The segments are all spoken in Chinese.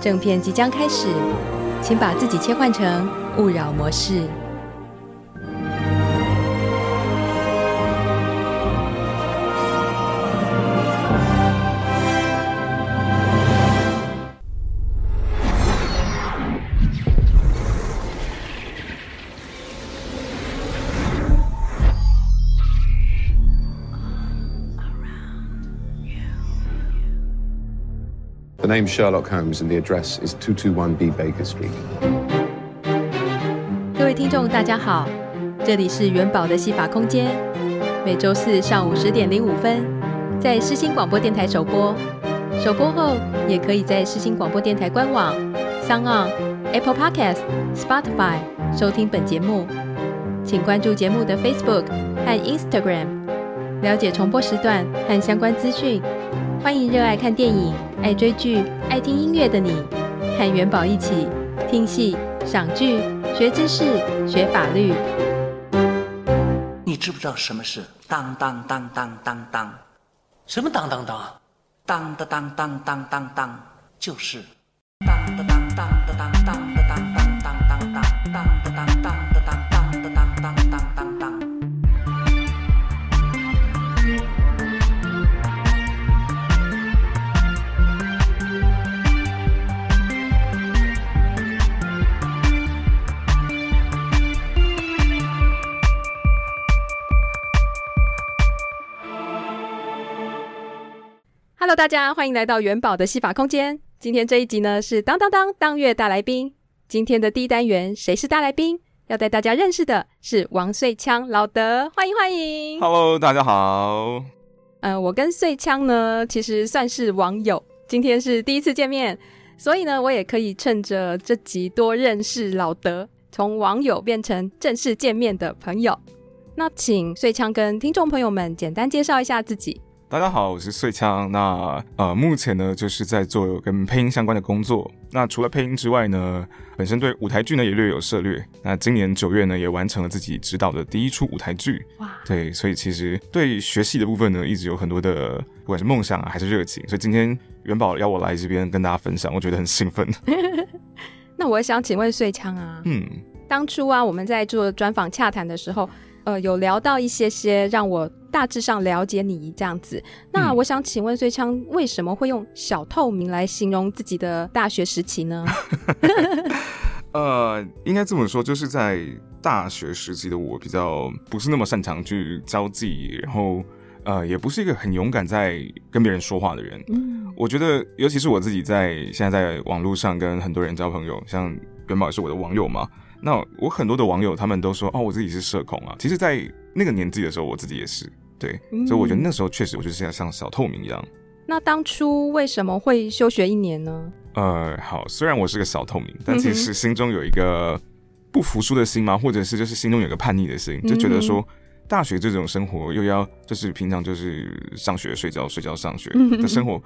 正片即将开始，请把自己切换成勿扰模式。Name Sherlock Holmes and the address is 221B Baker Street. 各位听众，大家好，这里是元宝的戏法空间，每周四上午十点零五分在世新广播电台首播，首播后也可以在世新广播电台官网、SoundOn、Apple Podcast、Spotify 收听本节目。请关注节目的 Facebook 和 Instagram，了解重播时段和相关资讯。欢迎热爱看电影、爱追剧、爱听音乐的你，和元宝一起听戏、赏剧、学知识、学法律。你知不知道什么是当当当当当当？什么当当当？当当当当当当当，就是当当大家欢迎来到元宝的戏法空间。今天这一集呢是当当当当月大来宾。今天的第一单元谁是大来宾？要带大家认识的是王穗枪老德，欢迎欢迎。Hello，大家好。嗯、呃，我跟穗枪呢其实算是网友，今天是第一次见面，所以呢我也可以趁着这集多认识老德，从网友变成正式见面的朋友。那请穗枪跟听众朋友们简单介绍一下自己。大家好，我是穗枪。那呃，目前呢就是在做跟配音相关的工作。那除了配音之外呢，本身对舞台剧呢也略有涉猎。那今年九月呢也完成了自己执导的第一出舞台剧。哇！对，所以其实对学戏的部分呢，一直有很多的不管是梦想啊还是热情。所以今天元宝邀我来这边跟大家分享，我觉得很兴奋。那我想请问穗枪啊，嗯，当初啊我们在做专访洽谈的时候，呃，有聊到一些些让我。大致上了解你这样子，那我想请问穗羌为什么会用小透明来形容自己的大学时期呢？呃，应该这么说，就是在大学时期的我比较不是那么擅长去交际，然后呃，也不是一个很勇敢在跟别人说话的人。嗯，我觉得尤其是我自己在现在在网络上跟很多人交朋友，像元宝也是我的网友嘛。那我很多的网友他们都说哦，我自己是社恐啊。其实，在那个年纪的时候，我自己也是对，嗯、所以我觉得那时候确实我就是像像小透明一样。那当初为什么会休学一年呢？呃，好，虽然我是个小透明，但其实心中有一个不服输的心嘛，或者是就是心中有个叛逆的心，就觉得说大学这种生活又要就是平常就是上学睡觉睡觉上学的生活，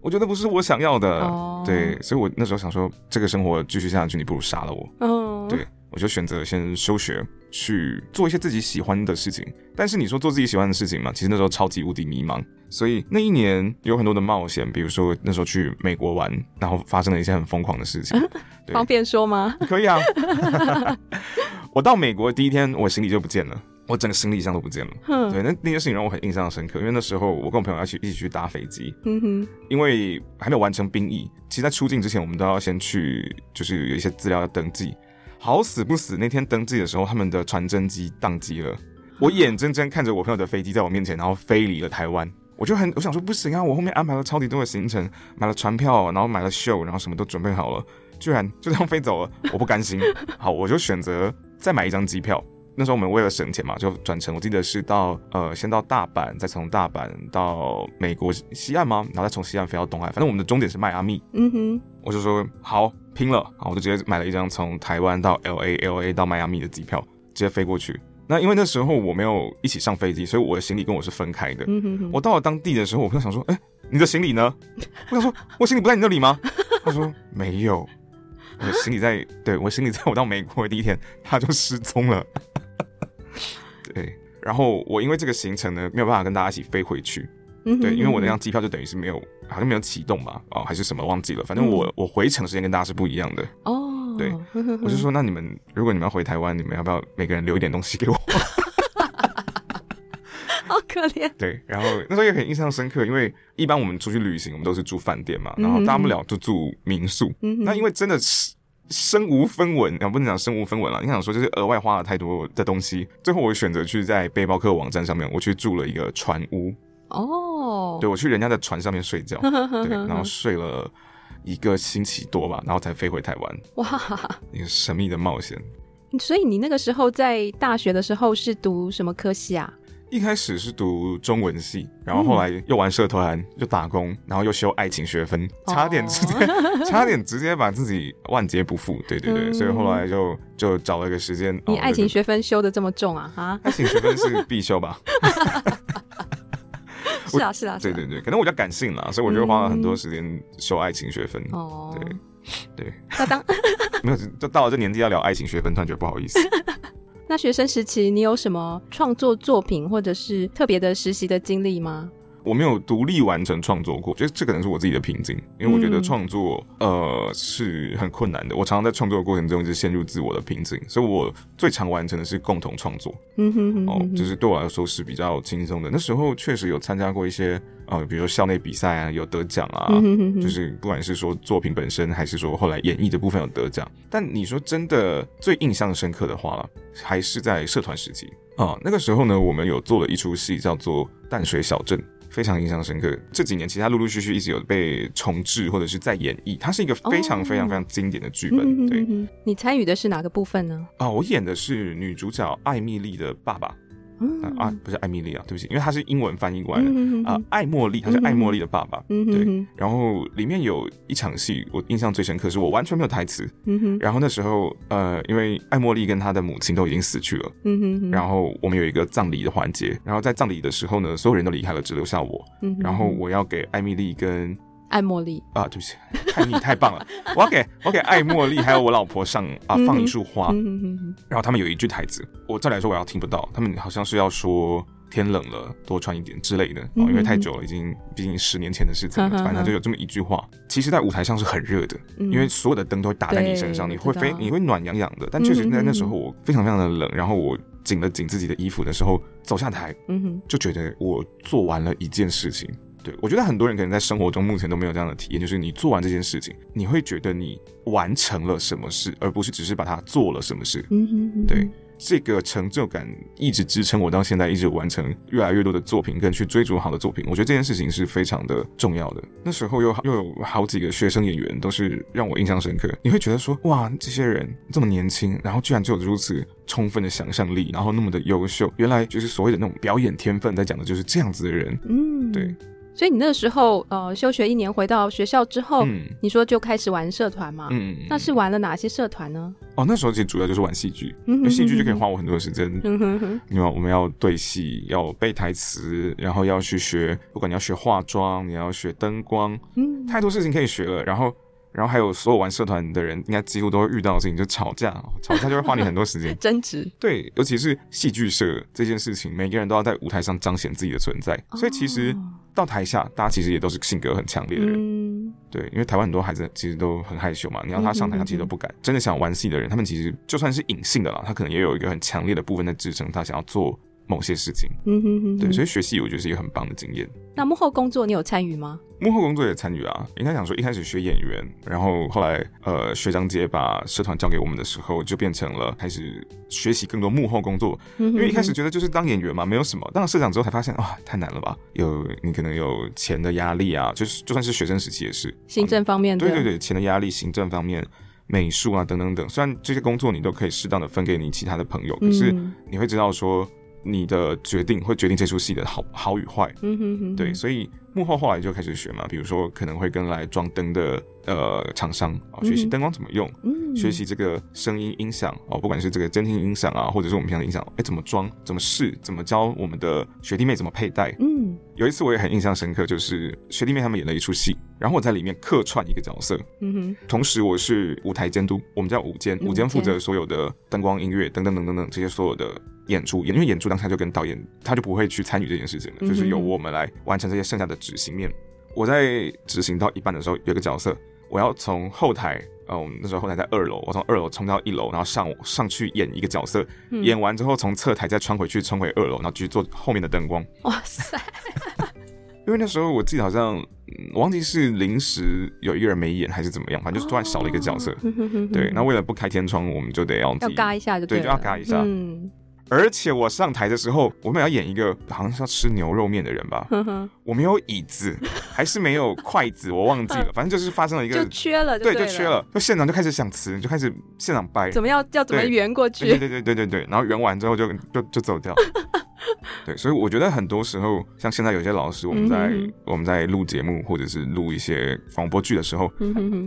我觉得不是我想要的。哦、对，所以我那时候想说，这个生活继续下去，你不如杀了我。哦，对。我就选择先休学，去做一些自己喜欢的事情。但是你说做自己喜欢的事情嘛，其实那时候超级无敌迷茫。所以那一年有很多的冒险，比如说那时候去美国玩，然后发生了一些很疯狂的事情。方便说吗？可以啊。我到美国第一天，我行李就不见了，我整个行李箱都不见了。哼对，那那件事情让我很印象深刻，因为那时候我跟我朋友要去一起去搭飞机。嗯哼。因为还没有完成兵役，其实在出境之前，我们都要先去，就是有一些资料要登记。好死不死，那天登记的时候，他们的传真机宕机了。我眼睁睁看着我朋友的飞机在我面前，然后飞离了台湾。我就很，我想说不行啊！我后面安排了超级多的行程，买了船票，然后买了秀，然后什么都准备好了，居然就这样飞走了，我不甘心。好，我就选择再买一张机票，那时候我们为了省钱嘛，就转乘，我记得是到呃先到大阪，再从大阪到美国西岸吗？然后再从西岸飞到东海，反正我们的终点是迈阿密。嗯哼，我就说好拼了，好，我就直接买了一张从台湾到 LA，LA 到迈阿密的机票，直接飞过去。那因为那时候我没有一起上飞机，所以我的行李跟我是分开的。嗯哼哼，我到了当地的时候，我朋友想说，哎、欸，你的行李呢？我想说，我行李不在你那里吗？他说没有，我的行李在，对，我行李在我到美国的第一天，他就失踪了。对，然后我因为这个行程呢，没有办法跟大家一起飞回去。嗯，对，因为我那张机票就等于是没有，好像没有启动吧？哦，还是什么忘记了？反正我、嗯、我回程时间跟大家是不一样的。哦。对，我就说，那你们如果你们要回台湾，你们要不要每个人留一点东西给我？好可怜。对，然后那时候也很印象深刻，因为一般我们出去旅行，我们都是住饭店嘛，然后大不了就住民宿。嗯，那因为真的是身无分文，啊，不能讲身无分文了，你想说就是额外花了太多的东西，最后我选择去在背包客网站上面，我去住了一个船屋。哦，对，我去人家的船上面睡觉，对，然后睡了。一个星期多吧，然后才飞回台湾。哇，一个神秘的冒险。所以你那个时候在大学的时候是读什么科系啊？一开始是读中文系，然后后来又玩社团，又打工，然后又修爱情学分，差点直接，哦、差点直接把自己万劫不复。对对对，嗯、所以后来就就找了一个时间。你爱情学分修的这么重啊？哈，爱情学分是必修吧？是啊是啊，对对对，可能我比较感性啦，所以我就花了很多时间修爱情学分。哦、嗯，对对。那当 没有，就到了这年纪要聊爱情学分，突然觉得不好意思。那学生时期你有什么创作作品或者是特别的实习的经历吗？我没有独立完成创作过，觉得这可能是我自己的瓶颈，因为我觉得创作、嗯、呃是很困难的。我常常在创作的过程中一直陷入自我的瓶颈，所以我最常完成的是共同创作。嗯哼哼，哼，哦，就是对我来说是比较轻松的。那时候确实有参加过一些呃，比如说校内比赛啊，有得奖啊，嗯哼哼哼，就是不管是说作品本身，还是说后来演绎的部分有得奖。但你说真的最印象深刻的话，还是在社团时期啊、呃。那个时候呢，我们有做了一出戏，叫做《淡水小镇》。非常印象深刻。这几年，其他陆陆续续一直有被重置或者是在演绎。它是一个非常非常非常经典的剧本。哦、对，你参与的是哪个部分呢？啊、哦，我演的是女主角艾米丽的爸爸。嗯、啊，不是艾米莉啊，对不起，因为他是英文翻译过来的、嗯、啊。艾茉莉，他是艾茉莉的爸爸。嗯、对，然后里面有一场戏，我印象最深刻，是我完全没有台词。嗯、然后那时候，呃，因为艾茉莉跟她的母亲都已经死去了。嗯、然后我们有一个葬礼的环节，然后在葬礼的时候呢，所有人都离开了，只留下我。嗯、然后我要给艾米莉跟。艾茉莉啊，对不起，艾蜜太棒了！我要给我给爱茉莉还有我老婆上啊放一束花，然后他们有一句台词，我再来说我要听不到，他们好像是要说天冷了多穿一点之类的哦，因为太久了，已经毕竟十年前的事情了，反正就有这么一句话。其实，在舞台上是很热的，因为所有的灯都会打在你身上，你会非你会暖洋洋的。但确实在那时候我非常非常的冷，然后我紧了紧自己的衣服的时候，走下台，就觉得我做完了一件事情。对，我觉得很多人可能在生活中目前都没有这样的体验，就是你做完这件事情，你会觉得你完成了什么事，而不是只是把它做了什么事。嗯哼嗯哼，对，这个成就感一直支撑我到现在，一直完成越来越多的作品，跟去追逐好的作品。我觉得这件事情是非常的重要的。那时候又又有好几个学生演员都是让我印象深刻。你会觉得说，哇，这些人这么年轻，然后居然就有如此充分的想象力，然后那么的优秀，原来就是所谓的那种表演天分，在讲的就是这样子的人。嗯，对。所以你那个时候，呃，休学一年回到学校之后，嗯、你说就开始玩社团嘛？嗯，那是玩了哪些社团呢？哦，那时候其实主要就是玩戏剧，因为戏剧就可以花我很多时间。嗯哼哼，因为我们要对戏，要背台词，然后要去学，不管你要学化妆，你要学灯光，嗯，太多事情可以学了。然后。然后还有所有玩社团的人，应该几乎都会遇到的事情，就吵架，吵架就会花你很多时间。争执，对，尤其是戏剧社这件事情，每个人都要在舞台上彰显自己的存在，哦、所以其实到台下，大家其实也都是性格很强烈的人。嗯、对，因为台湾很多孩子其实都很害羞嘛，你要他上台，他其实都不敢。嗯、真的想玩戏的人，他们其实就算是隐性的啦，他可能也有一个很强烈的部分在支撑他想要做。某些事情，嗯哼哼，对，所以学戏我觉得是一个很棒的经验。那幕后工作你有参与吗？幕后工作也参与啊。应该讲说，一开始学演员，然后后来呃学长姐把社团交给我们的时候，就变成了开始学习更多幕后工作。嗯哼哼，因为一开始觉得就是当演员嘛，没有什么。当了社长之后才发现啊，太难了吧？有你可能有钱的压力啊，就是就算是学生时期也是，行政方面的，对对对，钱的压力，行政方面。美术啊等等等。虽然这些工作你都可以适当的分给你其他的朋友，可是你会知道说。你的决定会决定这出戏的好好与坏，嗯哼哼，对，所以幕后后来就开始学嘛，比如说可能会跟来装灯的呃厂商啊学习灯光怎么用，嗯，学习这个声音音响哦，不管是这个监听音响啊，或者是我们平常的音响，哎，怎么装，怎么试，怎么教我们的学弟妹怎么佩戴，嗯，有一次我也很印象深刻，就是学弟妹他们演了一出戏，然后我在里面客串一个角色，嗯哼，同时我是舞台监督，我们叫舞监，舞监。负责所有的灯光、音乐等等等等等这些所有的。演出，因为演出当下就跟导演他就不会去参与这件事情了，就是由我们来完成这些剩下的执行面。我在执行到一半的时候，有个角色，我要从后台，呃，我们那时候后台在二楼，我从二楼冲到一楼，然后上上去演一个角色，演完之后从侧台再穿回去，冲回二楼，然后继续做后面的灯光。哇塞！因为那时候我记得好像我忘记是临时有一个人没演还是怎么样，反正就是突然少了一个角色。对，那为了不开天窗，我们就得要要嘎一下就对，就要嘎一下。嗯。而且我上台的时候，我们要演一个好像是要吃牛肉面的人吧，我没有椅子，还是没有筷子，我忘记了，反正就是发生了一个就缺了，对，就缺了，就现场就开始想词，就开始现场掰，怎么要要怎么圆过去？对对对对对对，然后圆完之后就就就走掉。对，所以我觉得很多时候，像现在有些老师，我们在我们在录节目或者是录一些广播剧的时候，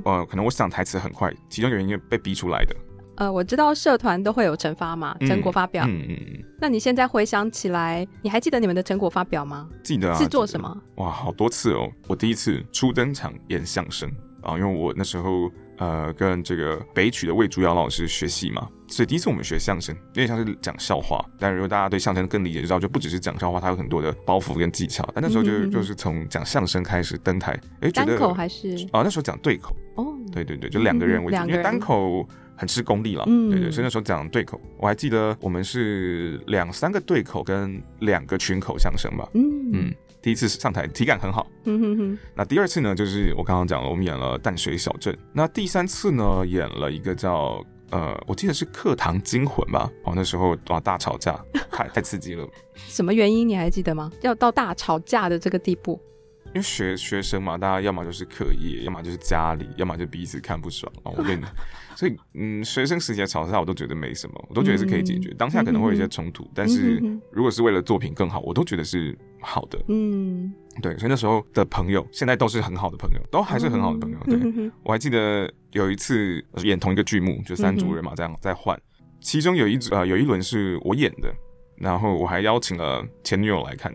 呃，可能我想台词很快，其中有一个被逼出来的。呃，我知道社团都会有成发嘛，成果发表。嗯嗯嗯。那你现在回想起来，你还记得你们的成果发表吗？记得啊。是做什么？哇，好多次哦！我第一次初登场演相声啊，因为我那时候呃跟这个北曲的魏竹瑶老师学戏嘛，所以第一次我们学相声，有点像是讲笑话。但如果大家对相声更理解，就知道就不只是讲笑话，它有很多的包袱跟技巧。但那时候就嗯嗯就是从讲相声开始登台，哎，觉得单口还是啊？那时候讲对口哦，对对对，就两个人为主，嗯、因为单口。很吃功力了，嗯、对对，所以那时候讲对口，我还记得我们是两三个对口跟两个群口相声吧，嗯。嗯，第一次上台体感很好，嗯哼哼，那第二次呢，就是我刚刚讲了，我们演了淡水小镇，那第三次呢，演了一个叫呃，我记得是课堂惊魂吧，哦，那时候哇大吵架，太太刺激了，什么原因你还记得吗？要到大吵架的这个地步？因为学学生嘛，大家要么就是课业，要么就是家里，要么就彼此看不爽哦。我跟你，所以嗯，学生时期的吵架我都觉得没什么，我都觉得是可以解决。嗯、当下可能会有一些冲突，嗯、但是如果是为了作品更好，我都觉得是好的。嗯，对，所以那时候的朋友现在都是很好的朋友，都还是很好的朋友。对，我还记得有一次演同一个剧目，就三组人嘛，这样在换，其中有一组呃有一轮是我演的，然后我还邀请了前女友来看。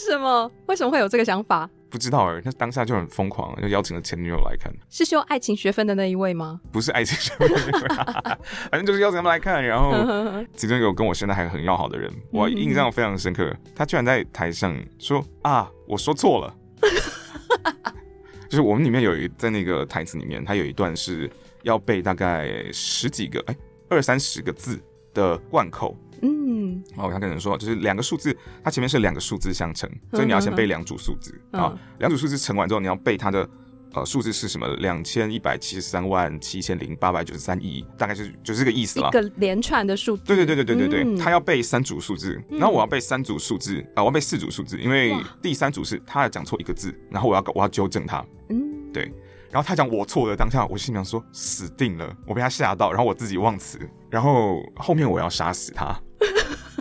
为什么？为什么会有这个想法？不知道哎，那当下就很疯狂，就邀请了前女友来看。是修爱情学分的那一位吗？不是爱情学分的那一位，反正就是邀请他们来看。然后其中有跟我现在还很要好的人，我印象非常深刻。他居然在台上说：“啊，我说错了。” 就是我们里面有一在那个台词里面，他有一段是要背大概十几个，哎，二三十个字的贯口。嗯，然后我想跟人说，就是两个数字，它前面是两个数字相乘，所以你要先背两组数字啊。两组数字乘完之后，你要背它的呃数字是什么？两千一百七十三万七千零八百九十三亿，大概就是就是这个意思了。一个连串的数字。对对对对对对对，他要背三组数字，然后我要背三组数字啊，我要背四组数字，因为第三组是他讲错一个字，然后我要我要纠正他。嗯，对。然后他讲我错了，当下我心想说死定了，我被他吓到，然后我自己忘词，然后后面我要杀死他。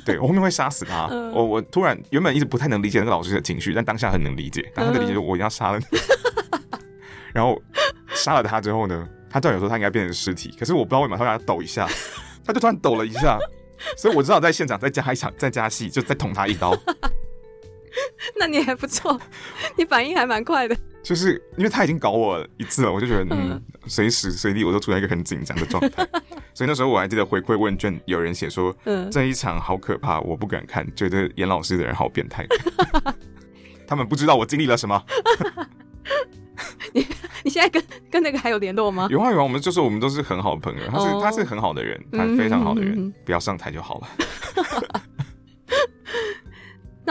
对，我后面会杀死他。嗯、我我突然原本一直不太能理解那个老师的情绪，但当下很能理解。当他的理解是，我一定要杀了你。嗯、然后杀了他之后呢，他照理说他应该变成尸体，可是我不知道为什么他让他抖一下，他就突然抖了一下，所以我知道在现场再加一场再加戏，就再捅他一刀。那你还不错，你反应还蛮快的。就是因为他已经搞我一次了，我就觉得嗯，随时随地我都处在一个很紧张的状态。所以那时候我还记得回馈问卷，有人写说，嗯，这一场好可怕，我不敢看，觉得演老师的人好变态。他们不知道我经历了什么。你你现在跟跟那个还有联络吗？有啊有啊，我们就是我们都是很好的朋友，他是、哦、他是很好的人，他非常好的人，嗯、不要上台就好了。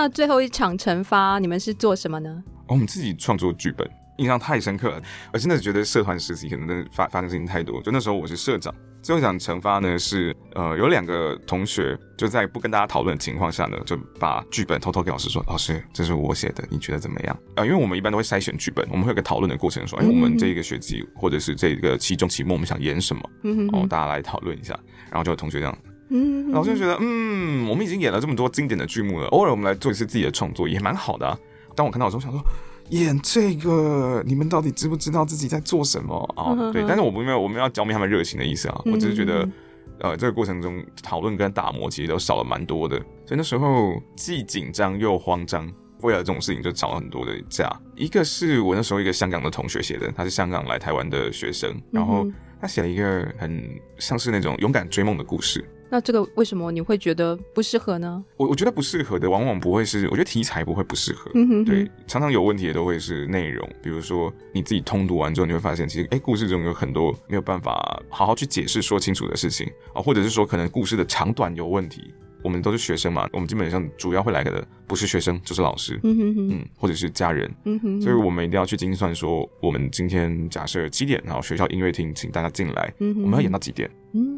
那最后一场惩罚，你们是做什么呢？哦、我们自己创作剧本，印象太深刻了。我真的觉得社团实习可能发发生事情太多。就那时候我是社长，最后一场惩罚呢是，呃，有两个同学就在不跟大家讨论的情况下呢，就把剧本偷偷给老师说：“老师，这是我写的，你觉得怎么样？”啊、呃，因为我们一般都会筛选剧本，我们会有个讨论的过程，说：“哎，我们这个学期或者是这个期中期末，我们想演什么？”嗯哦，大家来讨论一下。然后就有同学这样，嗯，然后就觉得，嗯，我们已经演了这么多经典的剧目了，偶尔我们来做一次自己的创作也蛮好的、啊。当我看到的时候，想说。演这个，你们到底知不知道自己在做什么啊？哦、对，但是我们没有我们要浇灭他们热情的意思啊。我只是觉得，呃，这个过程中讨论跟打磨其实都少了蛮多的，所以那时候既紧张又慌张，为了这种事情就吵了很多的架。一个是我那时候一个香港的同学写的，他是香港来台湾的学生，然后他写了一个很像是那种勇敢追梦的故事。那这个为什么你会觉得不适合呢？我我觉得不适合的往往不会是，我觉得题材不会不适合，对，常常有问题的都会是内容，比如说你自己通读完之后，你会发现其实哎，故事中有很多没有办法好好去解释说清楚的事情啊，或者是说可能故事的长短有问题。我们都是学生嘛，我们基本上主要会来的不是学生就是老师，嗯哼哼，嗯，或者是家人，嗯哼哼，所以我们一定要去精算说，我们今天假设七点，然后学校音乐厅请大家进来，嗯哼哼，我们要演到几点？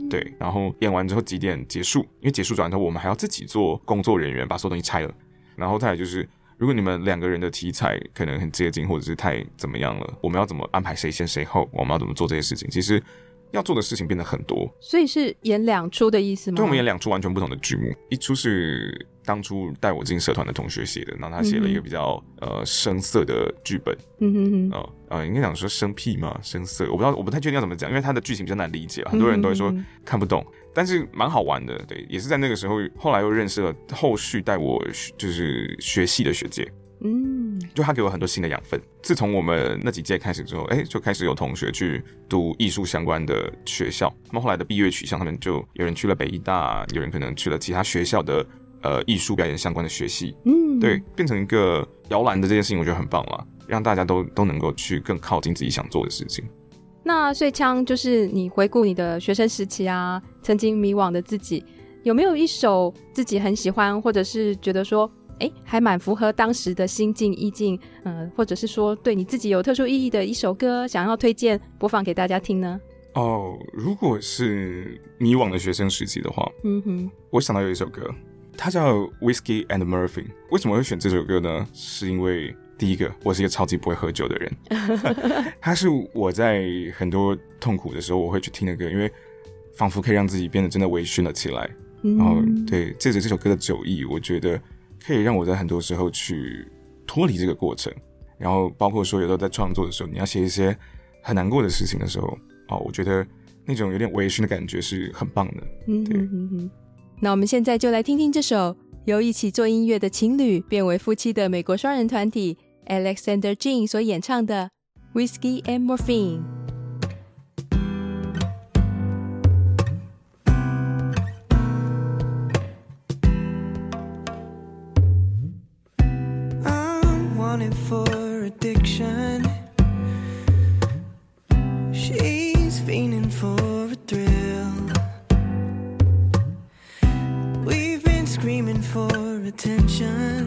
对，然后演完之后几点结束？因为结束转头，我们还要自己做工作人员把所有东西拆了，然后再来就是，如果你们两个人的题材可能很接近，或者是太怎么样了，我们要怎么安排谁先谁后？我们要怎么做这些事情？其实。要做的事情变得很多，所以是演两出的意思吗？对，我们演两出完全不同的剧目，一出是当初带我进社团的同学写的，然后他写了一个比较、嗯、呃生涩的剧本，嗯哼哼，哦呃，应该讲说生僻嘛，生涩，我不知道，我不太确定要怎么讲，因为他的剧情比较难理解，很多人都会说看不懂，嗯、哼哼，但是蛮好玩的，对，也是在那个时候，后来又认识了后续带我就是学戏的学姐。嗯，就他给我很多新的养分。自从我们那几届开始之后，哎、欸，就开始有同学去读艺术相关的学校。那么后来的毕业取向，他们就有人去了北艺大，有人可能去了其他学校的呃艺术表演相关的学系。嗯，对，变成一个摇篮的这件事情，我觉得很棒了，让大家都都能够去更靠近自己想做的事情。那穗枪就是你回顾你的学生时期啊，曾经迷惘的自己，有没有一首自己很喜欢，或者是觉得说，哎，还蛮符合当时的心境意境，嗯、呃，或者是说对你自己有特殊意义的一首歌，想要推荐播放给大家听呢？哦，如果是迷惘的学生时期的话，嗯哼，我想到有一首歌，它叫《Whiskey and Murphy》。为什么会选这首歌呢？是因为第一个，我是一个超级不会喝酒的人，它是我在很多痛苦的时候我会去听的歌，因为仿佛可以让自己变得真的微醺了起来。嗯、然后，对，借着这首歌的酒意，我觉得。可以让我在很多时候去脱离这个过程，然后包括说有时候在创作的时候，你要写一些很难过的事情的时候，哦，我觉得那种有点微醺的感觉是很棒的。嗯哼哼哼。那我们现在就来听听这首由一起做音乐的情侣变为夫妻的美国双人团体 Alexander Jean 所演唱的《Whiskey and Morphine》。wanted for addiction. She's fiending for a thrill. We've been screaming for attention.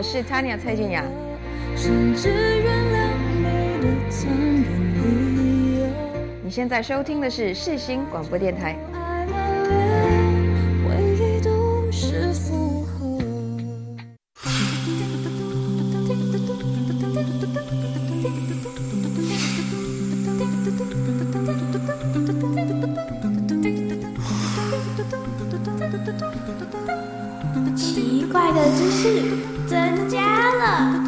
我是 Tanya 蔡健雅。甚至原谅你的残忍理由。你现在收听的是世新广播电台。爱恋恋，回忆都是负荷。奇怪的知识增加了。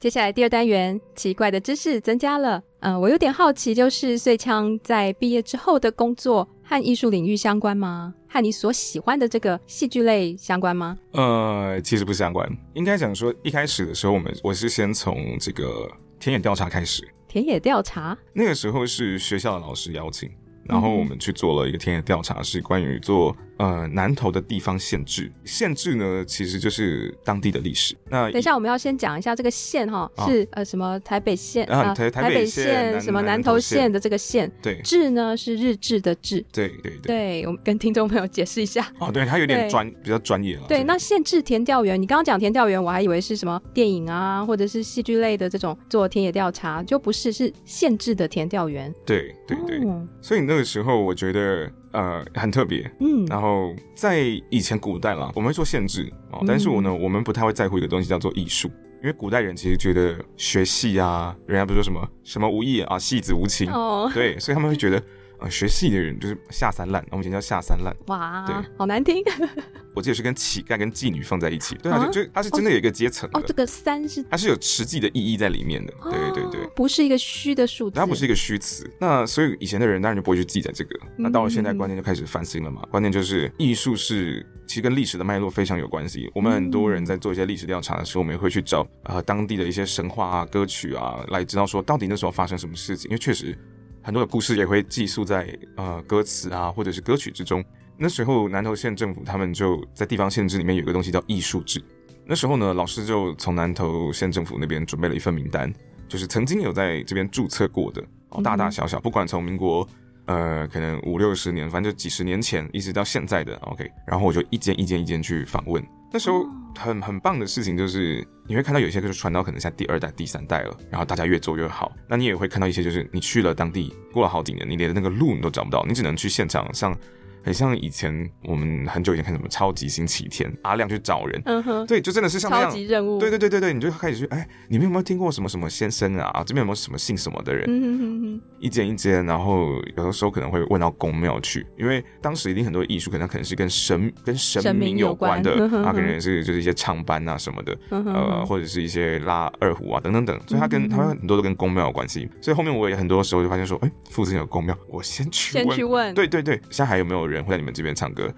接下来第二单元，奇怪的知识增加了。嗯、呃，我有点好奇，就是穗枪在毕业之后的工作和艺术领域相关吗？和你所喜欢的这个戏剧类相关吗？呃，其实不相关。应该讲说，一开始的时候，我们我是先从这个田野调查开始。田野调查？那个时候是学校的老师邀请，然后我们去做了一个田野调查，是关于做。呃，南投的地方县志，县志呢，其实就是当地的历史。那等一下，我们要先讲一下这个县哈，是、啊、呃什么台北县啊，台台北县什么南投县的这个县。对，志呢是日志的志。对对对，对我们跟听众朋友解释一下。哦，对，他有点专，比较专业了。对，那县志田调员，你刚刚讲田调员，我还以为是什么电影啊，或者是戏剧类的这种做田野调查，就不是，是县志的田调员。对对对，哦、所以那个时候我觉得。呃，很特别，嗯，然后在以前古代啦，我们会做限制哦，嗯、但是我呢，我们不太会在乎一个东西叫做艺术，因为古代人其实觉得学戏啊，人家不是说什么什么无艺啊，戏子无情，哦，对，所以他们会觉得。呃，学戏的人就是下三滥，我们以前叫下三滥。哇，对，好难听。我记得是跟乞丐跟妓女放在一起，对啊，就就它是真的有一个阶层哦。哦，这个三是它是有实际的意义在里面的，对对对，不是一个虚的数字，它不是一个虚词。那所以以前的人当然就不会去记载这个。那到了现在，观念就开始翻新了嘛。观念就是艺术是其实跟历史的脉络非常有关系。我们很多人在做一些历史调查的时候，我们也会去找呃当地的一些神话啊、歌曲啊，来知道说到底那时候发生什么事情，因为确实。很多的故事也会寄宿在呃歌词啊，或者是歌曲之中。那时候南投县政府他们就在地方县志里面有一个东西叫艺术志。那时候呢，老师就从南投县政府那边准备了一份名单，就是曾经有在这边注册过的，哦大大小小，不管从民国呃可能五六十年，反正就几十年前一直到现在的 OK。然后我就一间一间一间去访问。那时候很很棒的事情就是，你会看到有些就是传到可能像第二代、第三代了，然后大家越做越好。那你也会看到一些就是你去了当地，过了好几年，你连那个路你都找不到，你只能去现场上。很像以前我们很久以前看什么超级星期天，阿亮去找人，嗯哼，对，就真的是像那样超级任务，对对对对对，你就开始去，哎，你们有没有听过什么什么先生啊？这边有没有什么姓什么的人？嗯哼哼哼，一间一间，然后有的时候可能会问到宫庙去，因为当时一定很多艺术可能可能是跟神跟神明有关的，关啊，可能也是就是一些唱班啊什么的，嗯、哼哼呃，或者是一些拉二胡啊等等等，所以他跟他们很多都跟宫庙有关系，所以后面我也很多时候就发现说，哎，附近有宫庙，我先去问，先去问，对对对，现在还有没有人会在你们这边唱歌？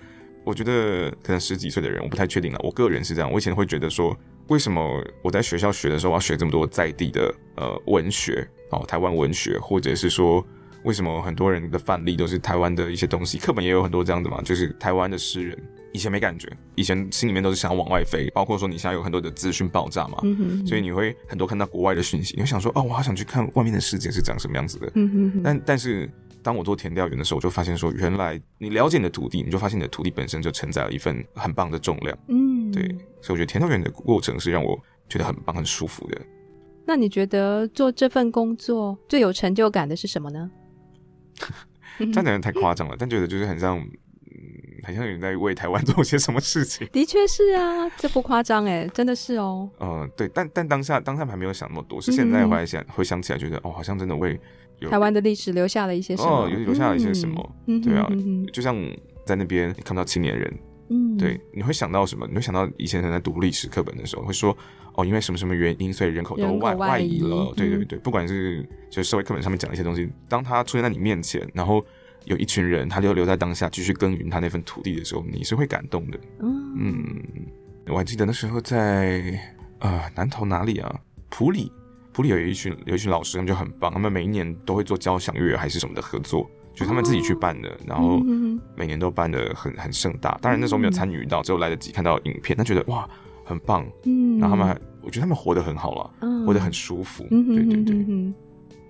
我觉得可能十几岁的人，我不太确定了。我个人是这样，我以前会觉得说，为什么我在学校学的时候我要学这么多在地的呃文学哦，台湾文学，或者是说为什么很多人的范例都是台湾的一些东西，课本也有很多这样的嘛，就是台湾的诗人。以前没感觉，以前心里面都是想往外飞，包括说你现在有很多的资讯爆炸嘛，嗯、哼哼所以你会很多看到国外的讯息，你会想说哦，我好想去看外面的世界是长什么样子的。嗯、哼哼但但是当我做田调员的时候，我就发现说，原来你了解你的土地，你就发现你的土地本身就承载了一份很棒的重量。嗯，对，所以我觉得田调员的过程是让我觉得很棒、很舒服的。那你觉得做这份工作最有成就感的是什么呢？这样讲太夸张了，但觉得就是很像。很像有人在为台湾做些什么事情，的确是啊，这不夸张哎，真的是哦。呃，对，但但当下当下还没有想那么多，是现在回来想、嗯、会想起来，觉得哦，好像真的为台湾的历史留下了一些什么，哦，有留下了一些什么，嗯、对啊，嗯、就像在那边你看不到青年人，嗯，对，你会想到什么？你会想到以前人在读历史课本的时候会说，哦，因为什么什么原因，所以人口都外外移了，对对对，不管是就是社会课本上面讲的一些东西，当他出现在你面前，然后。有一群人，他就留在当下，继续耕耘他那份土地的时候，你是会感动的。嗯，嗯，我还记得那时候在呃南投哪里啊？普里，埔里有一群有一群老师，他们就很棒，他们每一年都会做交响乐还是什么的合作，就是他们自己去办的，哦、然后每年都办的很很盛大。当然那时候没有参与到，只有来得及看到影片，他觉得哇很棒。嗯，然后他们还，我觉得他们活得很好了，嗯、活得很舒服。嗯、对对对。嗯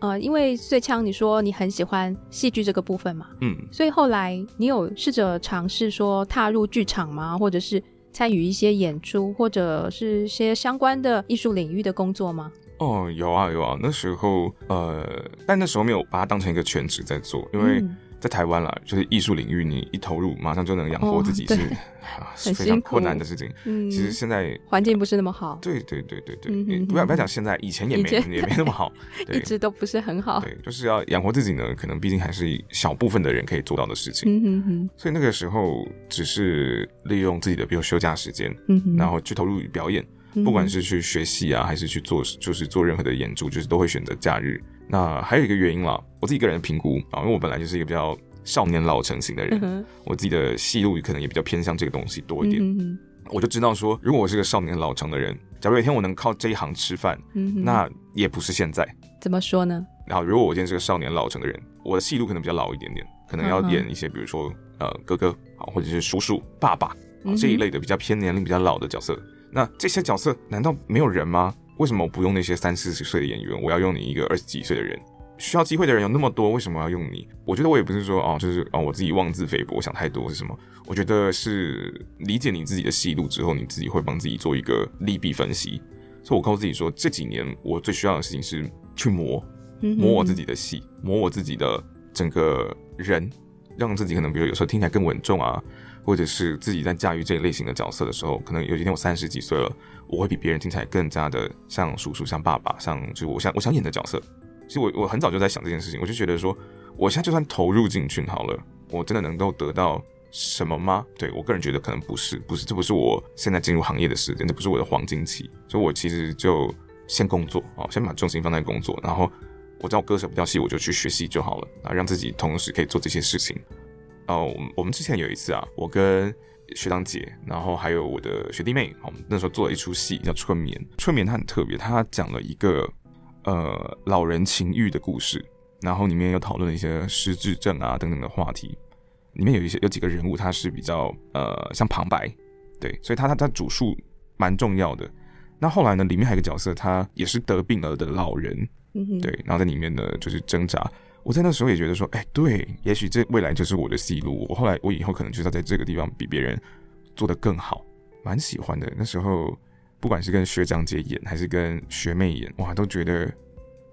呃，因为穗枪，你说你很喜欢戏剧这个部分嘛，嗯，所以后来你有试着尝试说踏入剧场吗？或者是参与一些演出，或者是些相关的艺术领域的工作吗？哦，有啊有啊，那时候呃，但那时候没有把它当成一个全职在做，因为。嗯在台湾啦，就是艺术领域，你一投入，马上就能养活自己，是啊，是非常困难的事情。嗯，其实现在环境不是那么好。对对对对对，你不要不要讲现在，以前也没也没那么好，一直都不是很好。对，就是要养活自己呢，可能毕竟还是小部分的人可以做到的事情。嗯哼哼。所以那个时候只是利用自己的比如休假时间，然后去投入表演，不管是去学戏啊，还是去做就是做任何的演出，就是都会选择假日。那还有一个原因啦，我自己个人的评估啊，因为我本来就是一个比较少年老成型的人，嗯、我自己的戏路可能也比较偏向这个东西多一点。嗯、我就知道说，如果我是个少年老成的人，假如有一天我能靠这一行吃饭，嗯、那也不是现在。怎么说呢？然后，如果我今天是个少年老成的人，我的戏路可能比较老一点点，可能要演一些，比如说呃哥哥啊，或者是叔叔、爸爸啊这一类的比较偏年龄比较老的角色。那这些角色难道没有人吗？为什么我不用那些三四十岁的演员？我要用你一个二十几岁的人？需要机会的人有那么多，为什么要用你？我觉得我也不是说哦，就是哦，我自己妄自菲薄，我想太多是什么？我觉得是理解你自己的戏路之后，你自己会帮自己做一个利弊分析。所以我告诉自己说，这几年我最需要的事情是去磨，磨我自己的戏，磨我自己的整个人，让自己可能比如有时候听起来更稳重啊，或者是自己在驾驭这一类型的角色的时候，可能有一天我三十几岁了，我会比别人听起来更加的像叔叔、像爸爸、像就是我想我想演的角色。其实我我很早就在想这件事情，我就觉得说，我现在就算投入进去好了，我真的能够得到什么吗？对，我个人觉得可能不是，不是，这不是我现在进入行业的时间，这不是我的黄金期，所以我其实就先工作啊，先把重心放在工作，然后我知道歌手比较细，我就去学习就好了啊，让自己同时可以做这些事情。哦，我们我们之前有一次啊，我跟学长姐，然后还有我的学弟妹，我们那时候做了一出戏叫《春眠》，《春眠》它很特别，它讲了一个。呃，老人情欲的故事，然后里面有讨论了一些失智症啊等等的话题。里面有一些有几个人物，他是比较呃像旁白，对，所以他他他主述蛮重要的。那后来呢，里面还有一个角色，他也是得病了的老人，对，然后在里面呢就是挣扎。我在那时候也觉得说，哎，对，也许这未来就是我的戏路。我后来我以后可能就是要在这个地方比别人做得更好，蛮喜欢的。那时候。不管是跟学长姐演还是跟学妹演，哇，都觉得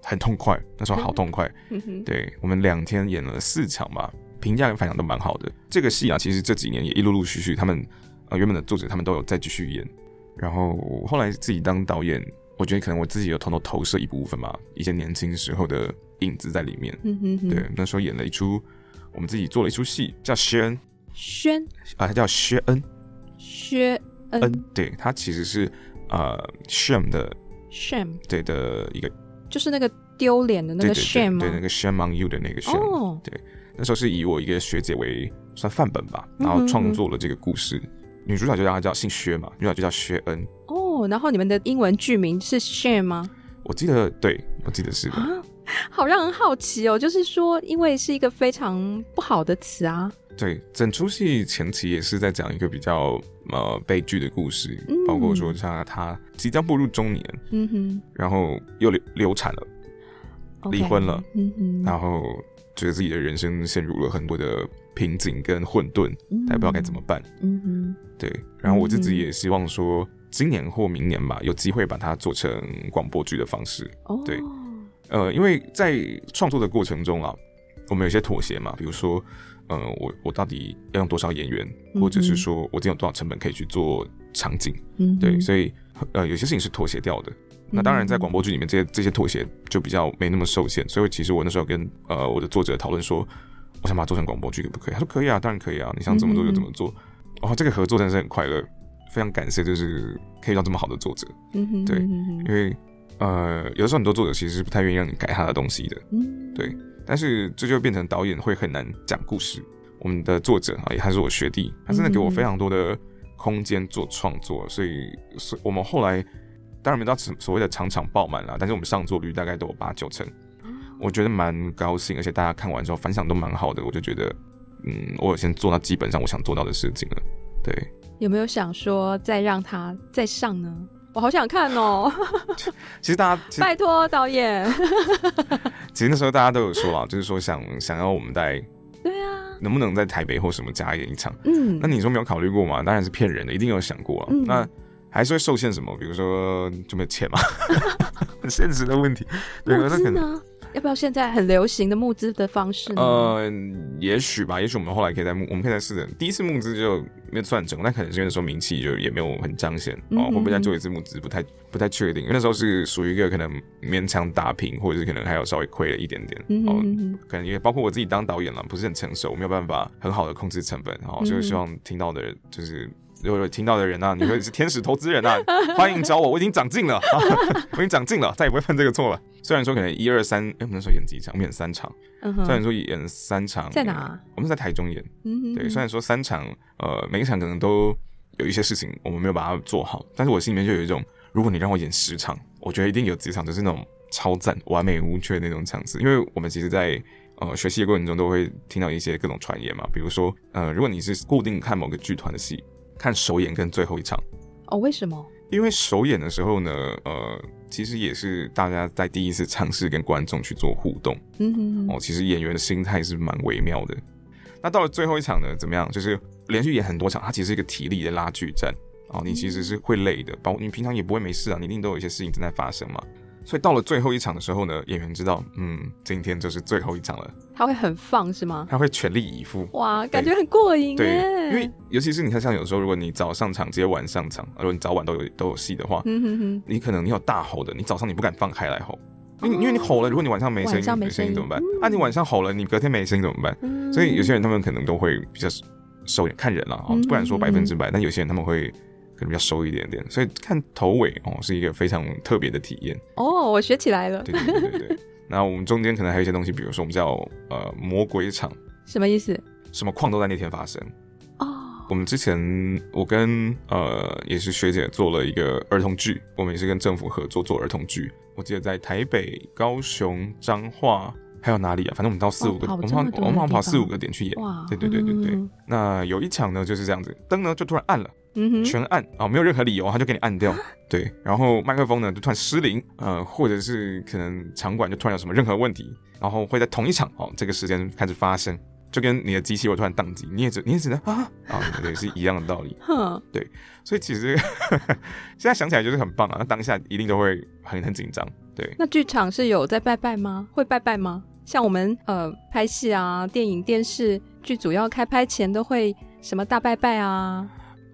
很痛快。那时候好痛快。对，我们两天演了四场吧，评价跟反响都蛮好的。这个戏啊，其实这几年也一陆陆续续，他们呃原本的作者他们都有再继续演。然后后来自己当导演，我觉得可能我自己有偷偷投射一部分吧，一些年轻时候的影子在里面。嗯哼对，那时候演了一出，我们自己做了一出戏，叫轩轩啊，他叫薛恩薛恩，对，他其实是。呃，shame 的 shame，对的一个，就是那个丢脸的那个 shame，对，那个 shame on you 的那个 shame，、oh. 对，那时候是以我一个学姐为算范本吧，然后创作了这个故事。Mm hmm. 女主角就叫她叫姓薛嘛，女主角就叫薛恩。哦，哦，然后你们的英文剧名是 Shame 吗？我记得，对，我记得是的。好让人好奇哦，就是说，因为是一个非常不好的词啊。对，整出戏前期也是在讲一个比较呃悲剧的故事，嗯、包括说像他即将步入中年，嗯哼，然后又流流产了，离婚了，嗯哼，然后觉得自己的人生陷入了很多的瓶颈跟混沌，他也不知道该怎么办，嗯哼，对，然后我自己也希望说，今年或明年吧，有机会把它做成广播剧的方式，哦，对，呃，因为在创作的过程中啊，我们有些妥协嘛，比如说。呃，我我到底要用多少演员，或者是说我今天有多少成本可以去做场景？嗯，对，所以呃，有些事情是妥协掉的。那当然，在广播剧里面，这些这些妥协就比较没那么受限。所以其实我那时候跟呃我的作者讨论说，我想把它做成广播剧，可不可以？他说可以啊，当然可以啊，你想怎么做就怎么做。哦，这个合作真的是很快乐，非常感谢，就是可以遇到这么好的作者。嗯哼，对，因为呃，有的时候很多作者其实是不太愿意让你改他的东西的。嗯，对。但是这就变成导演会很难讲故事。我们的作者啊，也还是我学弟，他真的给我非常多的空间做创作，所以，所以我们后来当然没到所谓的场场爆满了，但是我们上座率大概都有八九成，我觉得蛮高兴，而且大家看完之后反响都蛮好的，我就觉得，嗯，我有先做到基本上我想做到的事情了。对，有没有想说再让他再上呢？我好想看哦！其实大家拜托导演，其实那时候大家都有说啊，就是说想想要我们在对啊，能不能在台北或什么加演一场？嗯，那你说没有考虑过吗？当然是骗人的，一定有想过啊。嗯、那还是会受限什么？比如说就没有钱嘛，很现实的问题。对，那可能。要不要现在很流行的募资的方式呢？呃，也许吧，也许我们后来可以再募，我们可以再试着。第一次募资就没有算成功，但可能是因为那时候名气就也没有很彰显哦。会不会再做一次募资？不太不太确定，因为那时候是属于一个可能勉强打平，或者是可能还有稍微亏了一点点。嗯、哦，可能也包括我自己当导演了，不是很成熟，没有办法很好的控制成本。哦，所以希望听到的人就是。如果有听到的人啊，你会 是天使投资人啊，欢迎找我，我已经长进了，我已经长进了，再也不会犯这个错了。虽然说可能一二三，哎，我们那时候演几场？我们演三场。虽然说演三场，在哪？我们在台中演。对，虽然说三场，呃，每一场可能都有一些事情我们没有把它做好，但是我心里面就有一种，如果你让我演十场，我觉得一定有几场就是那种超赞、完美无缺的那种场次。因为我们其实在呃学习的过程中都会听到一些各种传言嘛，比如说，呃，如果你是固定看某个剧团的戏。看首演跟最后一场哦？为什么？因为首演的时候呢，呃，其实也是大家在第一次尝试跟观众去做互动。嗯哼哼。哦，其实演员的心态是蛮微妙的。那到了最后一场呢，怎么样？就是连续演很多场，它其实是一个体力的拉锯战。哦，你其实是会累的，包你平常也不会没事啊，你一定都有一些事情正在发生嘛。所以到了最后一场的时候呢，演员知道，嗯，今天就是最后一场了。他会很放是吗？他会全力以赴。哇，感觉很过瘾。对，因为尤其是你看，像有时候如果你早上场直接晚上场，如果你早晚都有都有戏的话，嗯哼哼，你可能你有大吼的，你早上你不敢放开来吼，因为因为你吼了，如果你晚上没声音，没声音怎么办？啊，你晚上吼了，你隔天没声音怎么办？所以有些人他们可能都会比较收敛，看人了啊，不敢说百分之百，但有些人他们会。可能比较熟一点点，所以看头尾哦是一个非常特别的体验哦，我学起来了。对对对对对，然后 我们中间可能还有一些东西，比如说我们叫呃魔鬼场，什么意思？什么矿都在那天发生哦。我们之前我跟呃也是学姐做了一个儿童剧，我们也是跟政府合作做儿童剧。我记得在台北、高雄、彰化还有哪里啊？反正我们到四五个，我们跑我们好像跑四五个点去演。哇，对对对对对。那有一场呢就是这样子，灯呢就突然暗了。嗯哼，全按啊、哦，没有任何理由，他就给你按掉。对，然后麦克风呢就突然失灵，呃，或者是可能场馆就突然有什么任何问题，然后会在同一场哦这个时间开始发生，就跟你的机器会突然宕机，你也只你也只能啊啊，对，是一样的道理。哼，对，所以其实 现在想起来就是很棒啊，那当下一定都会很很紧张。对，那剧场是有在拜拜吗？会拜拜吗？像我们呃拍戏啊，电影、电视剧组要开拍前都会什么大拜拜啊？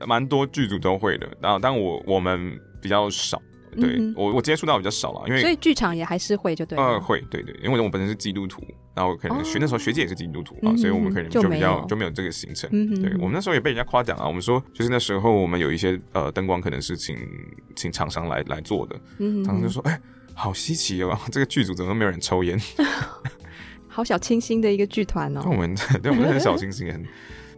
蛮多剧组都会的，然后但我我们比较少，对、嗯、我我接触到比较少了，因为所以剧场也还是会就对，呃会对对，因为我本身是基督徒，然后可能学、哦、那时候学姐也是基督徒啊，所以我们可能就比较就没有这个行程，嗯、对我们那时候也被人家夸奖啊，我们说就是那时候我们有一些呃灯光可能是请请厂商来来做的，嗯哼，厂商就说哎、欸、好稀奇哦，这个剧组怎么都没有人抽烟，好小清新的一个剧团哦，我们对我们很小清新很。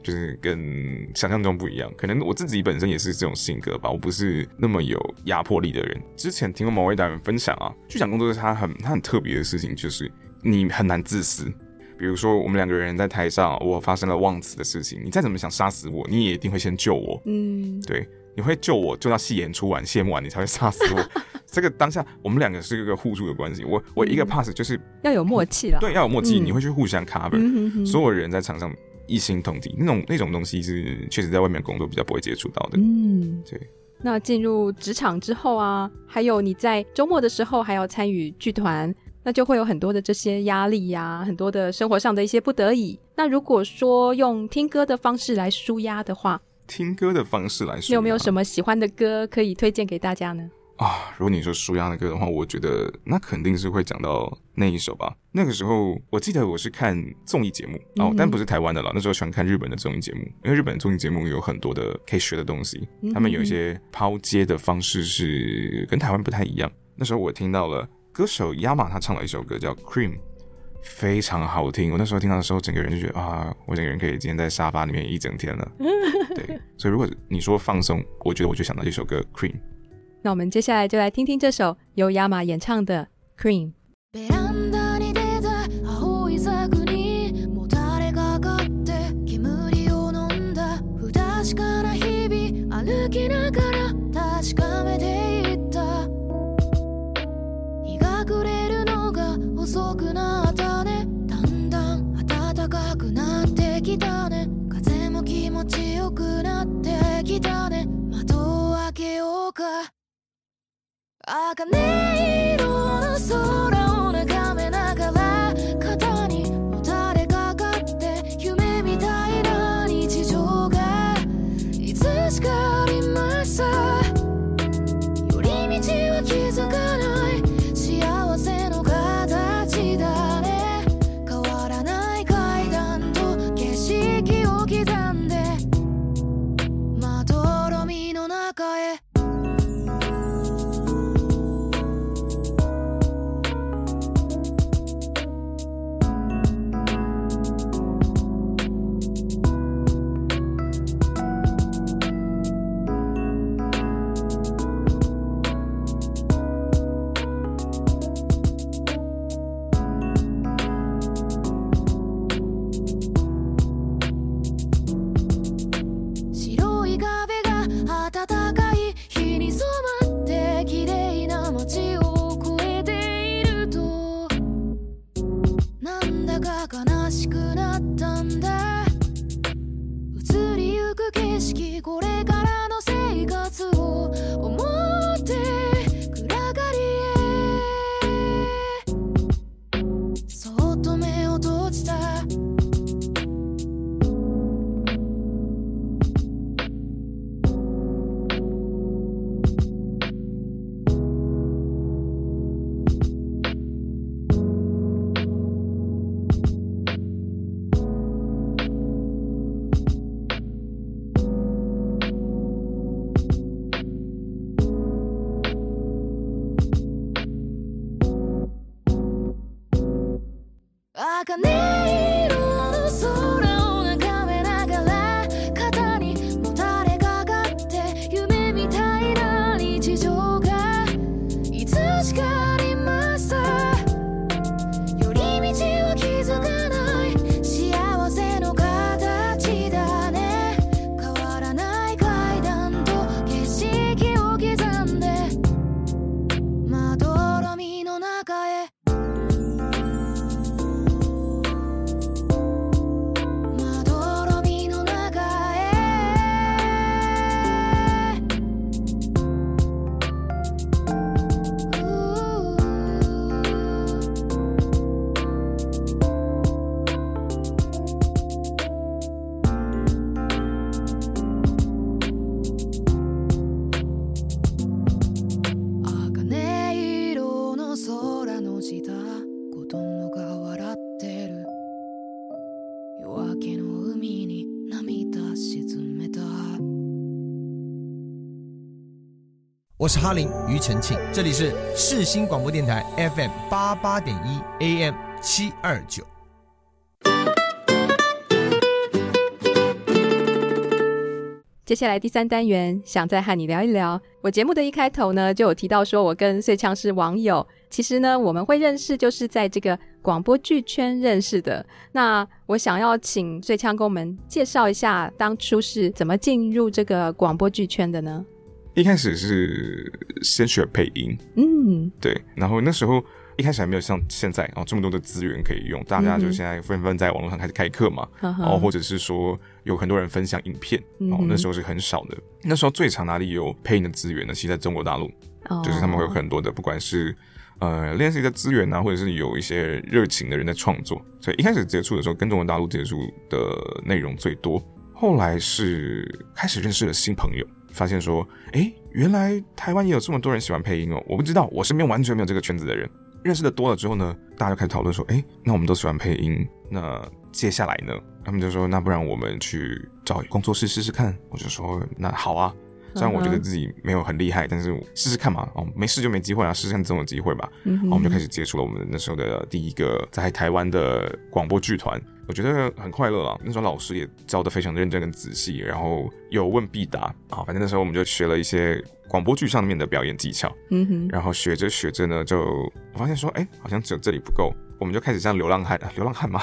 就是跟想象中不一样。可能我自己本身也是这种性格吧，我不是那么有压迫力的人。之前听过某位导演分享啊，剧场工作是他很他很特别的事情，就是你很难自私。比如说我们两个人在台上，我发生了忘词的事情，你再怎么想杀死我，你也一定会先救我。嗯，对，你会救我，救到戏演出完、谢幕完，你才会杀死我。这个当下，我们两个是一个互助的关系。我我一个 pass 就是、嗯、要有默契了，对，要有默契，嗯、你会去互相 cover，、嗯、哼哼所有人在场上一心同体，那种那种东西是确实在外面工作比较不会接触到的。嗯，对。那进入职场之后啊，还有你在周末的时候还要参与剧团，那就会有很多的这些压力呀、啊，很多的生活上的一些不得已。那如果说用听歌的方式来舒压的话，听歌的方式来纾压，你有没有什么喜欢的歌可以推荐给大家呢？啊，如果你说舒压的歌的话，我觉得那肯定是会讲到那一首吧。那个时候我记得我是看综艺节目哦，但不是台湾的了。那时候喜欢看日本的综艺节目，因为日本综艺节目有很多的可以学的东西，他们有一些抛接的方式是跟台湾不太一样。那时候我听到了歌手 Yama 他唱了一首歌叫 Cream，非常好听。我那时候听到的时候，整个人就觉得啊，我整个人可以今天在沙发里面一整天了。对，所以如果你说放松，我觉得我就想到这首歌 Cream。那我们接下来就来听听这首由雅马演唱的《Cream》。 아까 내일 오는 소라 我是哈林庾澄庆，这里是世新广播电台 FM 八八点一 AM 七二九。接下来第三单元，想再和你聊一聊。我节目的一开头呢，就有提到说，我跟穗羌是网友。其实呢，我们会认识，就是在这个广播剧圈认识的。那我想要请穗羌跟我们介绍一下，当初是怎么进入这个广播剧圈的呢？一开始是先学配音，嗯，对，然后那时候。一开始还没有像现在哦这么多的资源可以用，大家就现在纷纷在网络上开始开课嘛，然后、或者是说有很多人分享影片，哦，那时候是很少的。那时候最常哪里有配音的资源呢？其实在中国大陆，哦、就是他们会有很多的，不管是呃练习的资源啊，或者是有一些热情的人在创作。所以一开始接触的时候，跟中国大陆接触的内容最多。后来是开始认识了新朋友，发现说，哎，原来台湾也有这么多人喜欢配音哦，我不知道，我身边完全没有这个圈子的人。认识的多了之后呢，大家就开始讨论说，哎，那我们都喜欢配音，那接下来呢？他们就说，那不然我们去找工作室试试看。我就说，那好啊，虽然我觉得自己没有很厉害，但是试试看嘛，哦，没试就没机会啊，试试看总有机会吧。嗯哼，我们就开始接触了我们那时候的第一个在台湾的广播剧团。我觉得很快乐啊！那时候老师也教的非常的认真跟仔细，然后有问必答啊。反正那时候我们就学了一些广播剧上面的表演技巧。嗯哼。然后学着学着呢，就我发现说，哎，好像只有这里不够，我们就开始像流浪汉，流浪汉嘛。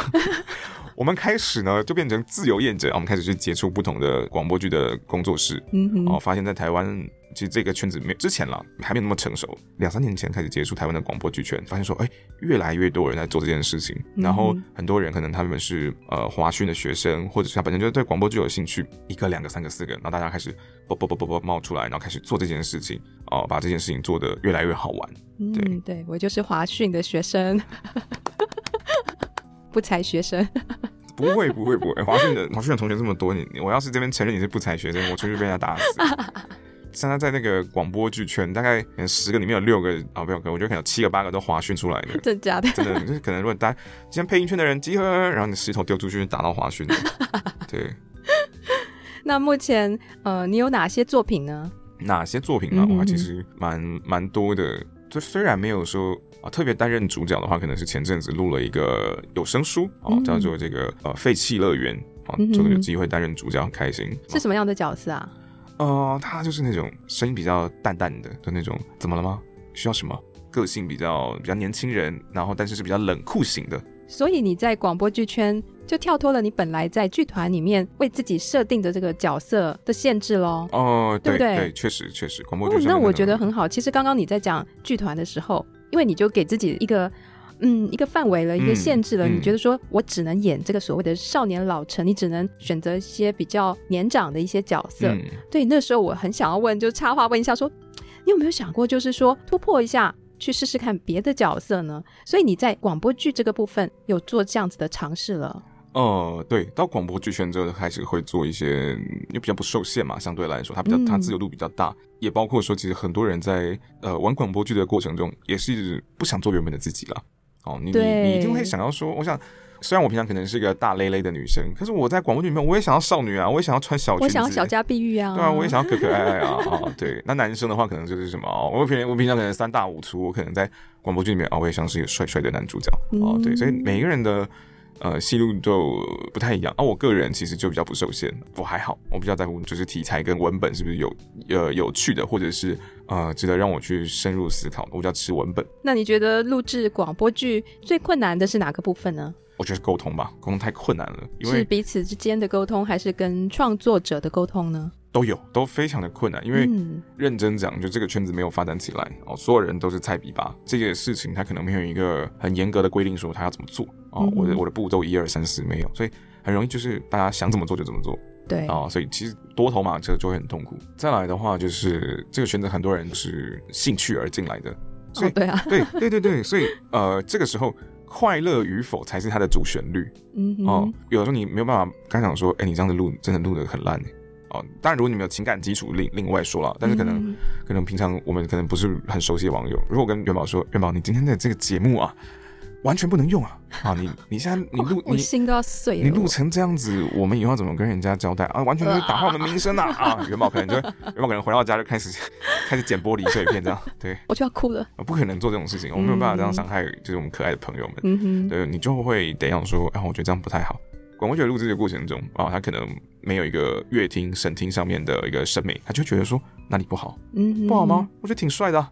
我们开始呢就变成自由业者，我们开始去接触不同的广播剧的工作室。嗯哼。哦，发现在台湾。其实这个圈子没之前了，还没有那么成熟。两三年前开始接触台湾的广播剧圈，发现说，哎，越来越多人在做这件事情。然后很多人可能他们是呃华讯的学生，或者是他本身就对广播剧有兴趣，一个、两个、三个、四个，然后大家开始啵啵啵啵啵冒出来，然后开始做这件事情，哦、呃，把这件事情做得越来越好玩。对，嗯、对我就是华讯的学生，不才学生。不会不会不会，华讯的华讯的同学这么多，你我要是这边承认你是不才学生，我出去被人家打死。现在在那个广播剧圈，大概可能十个里面有六个啊，不要，我觉得可能有七个八个都华讯出来的，真的假的？真的，就是可能如果大家今天配音圈的人集合，然后你石头丢出去打到华讯，对。那目前呃，你有哪些作品呢？哪些作品啊？哇，其实蛮蛮多的。就虽然没有说啊特别担任主角的话，可能是前阵子录了一个有声书啊，叫做这个呃废弃乐园啊，这个有机会担任主角，很开心。是什么样的角色啊？呃，他就是那种声音比较淡淡的的那种，怎么了吗？需要什么？个性比较比较年轻人，然后但是是比较冷酷型的。所以你在广播剧圈就跳脱了你本来在剧团里面为自己设定的这个角色的限制喽。哦、呃，对对对，确实确实，广播剧、哦。那我觉得很好。其实刚刚你在讲剧团的时候，因为你就给自己一个。嗯，一个范围了，一个限制了。你觉得说我只能演这个所谓的少年老成，你只能选择一些比较年长的一些角色。嗯、对，那时候我很想要问，就插话问一下说，说你有没有想过，就是说突破一下，去试试看别的角色呢？所以你在广播剧这个部分有做这样子的尝试了？哦、呃，对，到广播剧圈之后开始会做一些，因为比较不受限嘛，相对来说，它比较它自由度比较大，嗯、也包括说，其实很多人在呃玩广播剧的过程中，也是不想做原本的自己了。哦，你你你一定会想要说，我想，虽然我平常可能是一个大累累的女生，可是我在广播剧里面，我也想要少女啊，我也想要穿小裙子，我想要小家碧玉啊，对啊，我也想要可可爱爱啊，啊，对。那男生的话，可能就是什么哦，我平我平常可能三大五粗，我可能在广播剧里面啊，我也像是一个帅帅的男主角哦，对。所以每一个人的呃戏路就不太一样。而、啊、我个人其实就比较不受限，我还好，我比较在乎就是题材跟文本是不是有呃有趣的，或者是。呃，值得让我去深入思考。我比较吃文本。那你觉得录制广播剧最困难的是哪个部分呢？我觉得是沟通吧，沟通太困难了。因为是彼此之间的沟通，还是跟创作者的沟通呢？都有，都非常的困难。因为认真讲，就这个圈子没有发展起来哦，所有人都是菜比吧。这件事情他可能没有一个很严格的规定说他要怎么做哦。我的我的步骤一二三四没有，所以很容易就是大家想怎么做就怎么做。对啊，所以其实多头马车就会很痛苦。再来的话，就是这个圈子很多人是兴趣而进来的，所以、哦、对啊，对对对对，所以呃，这个时候快乐与否才是它的主旋律。嗯哼哦，有的时候你没有办法刚想说，哎，你这样子录真的录的很烂哦。当然，如果你没有情感基础，另另外说了，但是可能、嗯、可能平常我们可能不是很熟悉的网友，如果跟元宝说，元宝，你今天的这个节目啊。完全不能用啊！啊，你你现在你录，你心都要碎了。你录成这样子，我们以后怎么跟人家交代啊？完全就是打坏我们名声啊！啊，元宝可能就元宝可能回到家就开始 开始捡玻璃碎片这样。对，我就要哭了。不可能做这种事情，我没有办法这样伤害，就是我们可爱的朋友们。嗯哼，对，你就会得要说，哎，我觉得这样不太好。广播剧的录制的过程中啊，他可能没有一个乐听、审听上面的一个审美，他就觉得说哪里不好，嗯，不好吗？我觉得挺帅的、啊。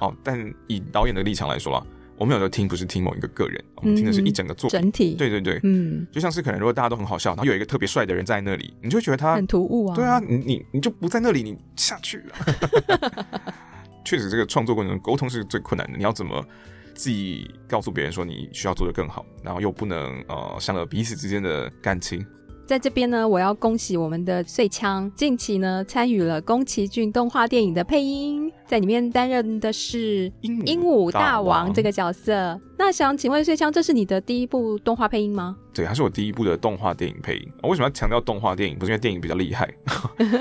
哦，但以导演的立场来说啦，我们有时候听不是听某一个个人，我们听的是一整个作品整体。对对对，嗯，就像是可能如果大家都很好笑，然后有一个特别帅的人在那里，你就会觉得他很突兀啊。对啊，你你你就不在那里，你下去了。确实，这个创作过程中沟通是最困难的。你要怎么自己告诉别人说你需要做的更好，然后又不能呃伤了彼此之间的感情？在这边呢，我要恭喜我们的碎枪，近期呢参与了宫崎骏动画电影的配音，在里面担任的是鹦鹉鹦鹉大王这个角色。那想请问碎枪，这是你的第一部动画配音吗？对，它是我第一部的动画电影配音。为什么要强调动画电影？不是因为电影比较厉害，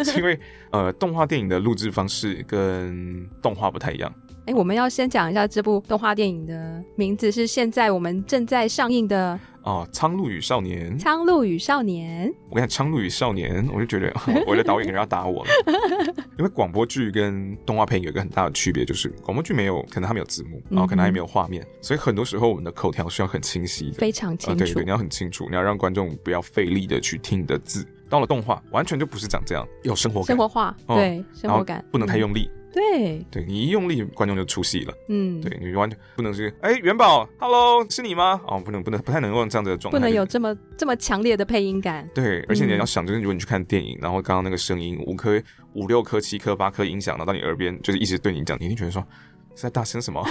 是因为呃，动画电影的录制方式跟动画不太一样。哎，我们要先讲一下这部动画电影的名字，是现在我们正在上映的哦，《苍鹭与少年》。苍鹭与少年，我跟你讲，《苍鹭与少年》，我就觉得 我的导演可能要打我了，因为广播剧跟动画配音有一个很大的区别，就是广播剧没有，可能它没有字幕，然后可能还没有画面，嗯、所以很多时候我们的口条需要很清晰的，非常清楚。呃、对，对对，你要很清楚，你要让观众不要费力的去听你的字。到了动画，完全就不是长这样，有生活感，生活化，哦、对，生活感，不能太用力。嗯对，对你一用力，观众就出戏了。嗯，对你完全不能是哎，元宝，Hello，是你吗？哦，不能，不能，不太能用这样子的状态，不能有这么这么强烈的配音感。对，而且你要想，就是如果你去看电影，然后刚刚那个声音，五颗、五六颗、七颗、八颗音响，然后到你耳边，就是一直对你讲，你一定觉得说是在大声什么？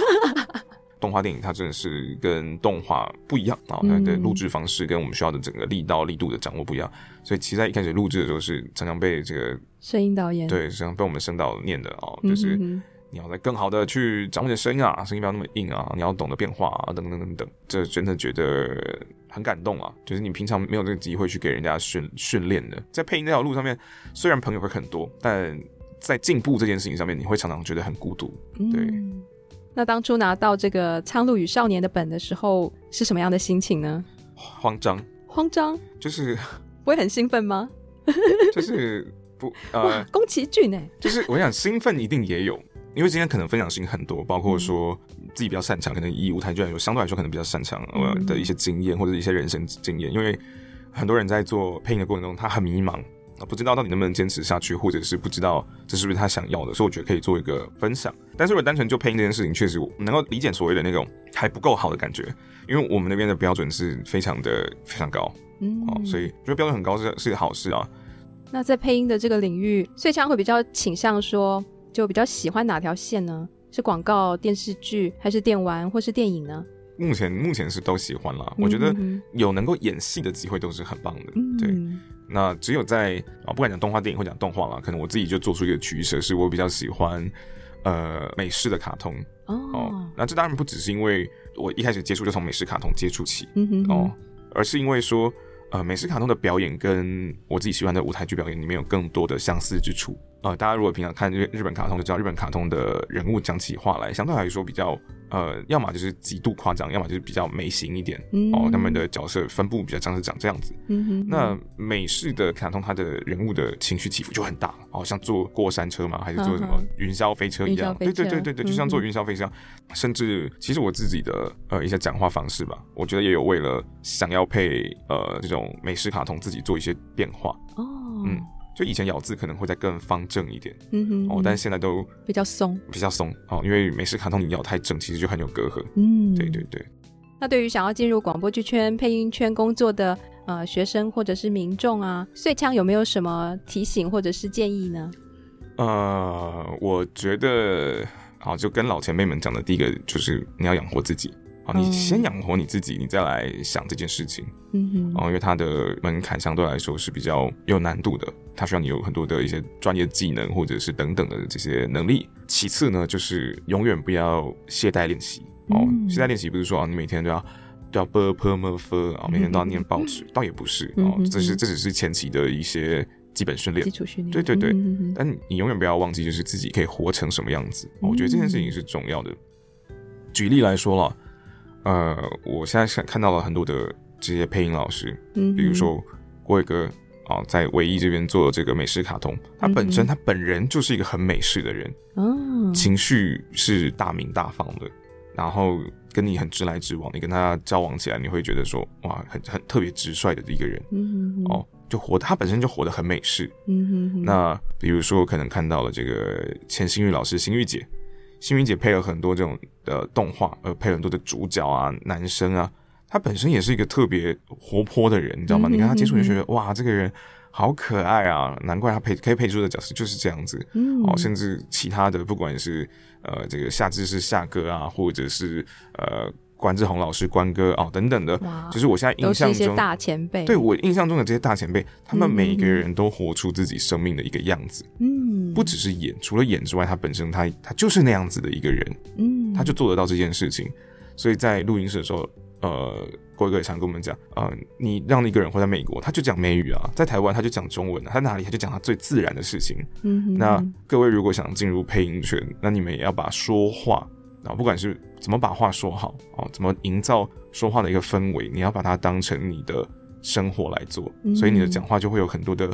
动画电影它真的是跟动画不一样啊，它的录制方式跟我们需要的整个力道、力度的掌握不一样，所以其实在一开始录制的时候是常常被这个声音导演。对，常常被我们声导念的啊，就是你要再更好的去掌握你的声音啊，声音不要那么硬啊，你要懂得变化啊，等等等等，这真的觉得很感动啊，就是你平常没有这个机会去给人家训训练的，在配音这条路上面，虽然朋友会很多，但在进步这件事情上面，你会常常觉得很孤独，对。嗯那当初拿到这个《苍鹭与少年》的本的时候，是什么样的心情呢？慌张，慌张，就是 不会很兴奋吗？就是不呃，宫崎骏呢？就是我想兴奋一定也有，因为今天可能分享事情很多，包括说自己比较擅长，可能以舞台剧来说，相对来说可能比较擅长呃的一些经验或者一些人生经验，因为很多人在做配音的过程中，他很迷茫。不知道到底能不能坚持下去，或者是不知道这是不是他想要的，所以我觉得可以做一个分享。但是如果单纯就配音这件事情，确实我能够理解所谓的那种还不够好的感觉，因为我们那边的标准是非常的非常高，嗯，哦，所以觉得标准很高是是好事啊。那在配音的这个领域，穗羌会比较倾向说，就比较喜欢哪条线呢？是广告、电视剧，还是电玩，或是电影呢？目前目前是都喜欢啦。我觉得有能够演戏的机会都是很棒的，嗯、对。那只有在啊，不管讲动画电影或讲动画啦，可能我自己就做出一个取舍，是我比较喜欢呃美式的卡通哦，哦。那这当然不只是因为我一开始接触就从美式卡通接触起，嗯哼哼哦，而是因为说呃美式卡通的表演跟我自己喜欢的舞台剧表演里面有更多的相似之处。呃，大家如果平常看日日本卡通，就知道日本卡通的人物讲起话来，相对来说比较呃，要么就是极度夸张，要么就是比较美型一点。嗯、哦，他们的角色分布比较像是长这样子。嗯哼，哼。那美式的卡通，它的人物的情绪起伏就很大，哦，像坐过山车嘛，还是坐什么云霄飞车一样。对对对对对，就像坐云霄飞车。甚至其实我自己的呃一些讲话方式吧，我觉得也有为了想要配呃这种美式卡通自己做一些变化。哦，嗯。就以前咬字可能会再更方正一点，嗯哼，哼，哦，但是现在都比较松，比较松，哦，因为美式卡通你咬太正，其实就很有隔阂，嗯，对对对。那对于想要进入广播剧圈、配音圈工作的呃学生或者是民众啊，碎枪有没有什么提醒或者是建议呢？呃，我觉得，好，就跟老前辈们讲的，第一个就是你要养活自己。啊，你先养活你自己，你再来想这件事情。嗯哼，啊，因为它的门槛相对来说是比较有难度的，它需要你有很多的一些专业技能或者是等等的这些能力。其次呢，就是永远不要懈怠练习。哦，懈怠练习不是说啊，你每天都要都要 b u r p e r m e r f 啊，每天都要念报纸，倒也不是哦，这是这只是前期的一些基本训练，基础训练，对对对。但你永远不要忘记，就是自己可以活成什么样子。我觉得这件事情是重要的。举例来说了。呃，我现在看看到了很多的这些配音老师，嗯，比如说郭伟哥啊，在唯一这边做的这个美式卡通，他本身他本人就是一个很美式的人，哦、嗯，情绪是大明大方的，然后跟你很直来直往，你跟他交往起来，你会觉得说哇，很很特别直率的一个人，嗯哦，就活他本身就活得很美式。嗯哼哼。那比如说，可能看到了这个钱新玉老师，欣玉姐，欣玉姐配了很多这种的动画，呃，配了很多的主角啊，男生啊，他本身也是一个特别活泼的人，你知道吗？你跟他接触就觉得哇，这个人好可爱啊，难怪他配可以配出的角色就是这样子。嗯哦，甚至其他的，不管是呃这个夏至是夏哥啊，或者是呃关志宏老师关哥哦等等的，就是我现在印象中，大前辈，对我印象中的这些大前辈，他们每一个嗯人都活出自己生命的一个样子，嗯，不只是演，除了演之外，他本身他他就是那样子的一个人，嗯，他就做得到这件事情。所以在录音室的时候，呃，郭哥也常跟我们讲，呃，你让一个人活在美国，他就讲美语啊，在台湾他就讲中文啊，他哪里他就讲他最自然的事情。嗯那各位如果想进入配音圈，那你们也要把说话啊，不管是怎么把话说好哦，怎么营造说话的一个氛围，你要把它当成你的生活来做，嗯所以你的讲话就会有很多的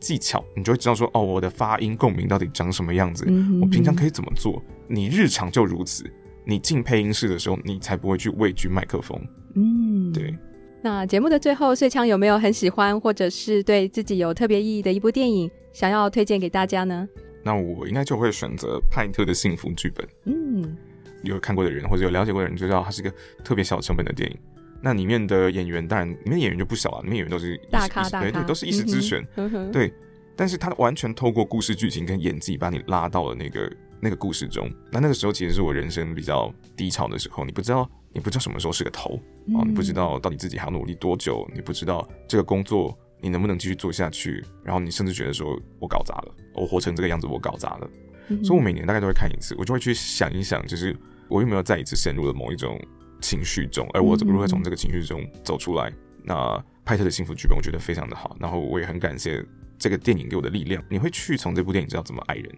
技巧，你就会知道说哦，我的发音共鸣到底长什么样子，我平常可以怎么做，你日常就如此，你进配音室的时候，你才不会去畏惧麦克风。嗯，对。那节目的最后，穗强有没有很喜欢或者是对自己有特别意义的一部电影，想要推荐给大家呢？那我应该就会选择派特的幸福剧本。嗯，有看过的人或者有了解过的人就知道，它是一个特别小成本的电影。那里面的演员，当然里面演员就不小了，里面演员都是大咖大咖对对，都是一时之选。嗯，对，但是他完全透过故事剧情跟演技，把你拉到了那个那个故事中。那那个时候其实是我人生比较低潮的时候，你不知道，你不知道什么时候是个头哦，你不知道到底自己还要努力多久，你不知道这个工作你能不能继续做下去，然后你甚至觉得说我搞砸了，我活成这个样子，我搞砸了。嗯所以我每年大概都会看一次，我就会去想一想，就是我又没有再一次陷入了某一种情绪中，而我如何从这个情绪中走出来。那派特的幸福剧本我觉得非常的好，然后我也很感谢这个电影给我的力量。你会去从这部电影知道怎么爱人。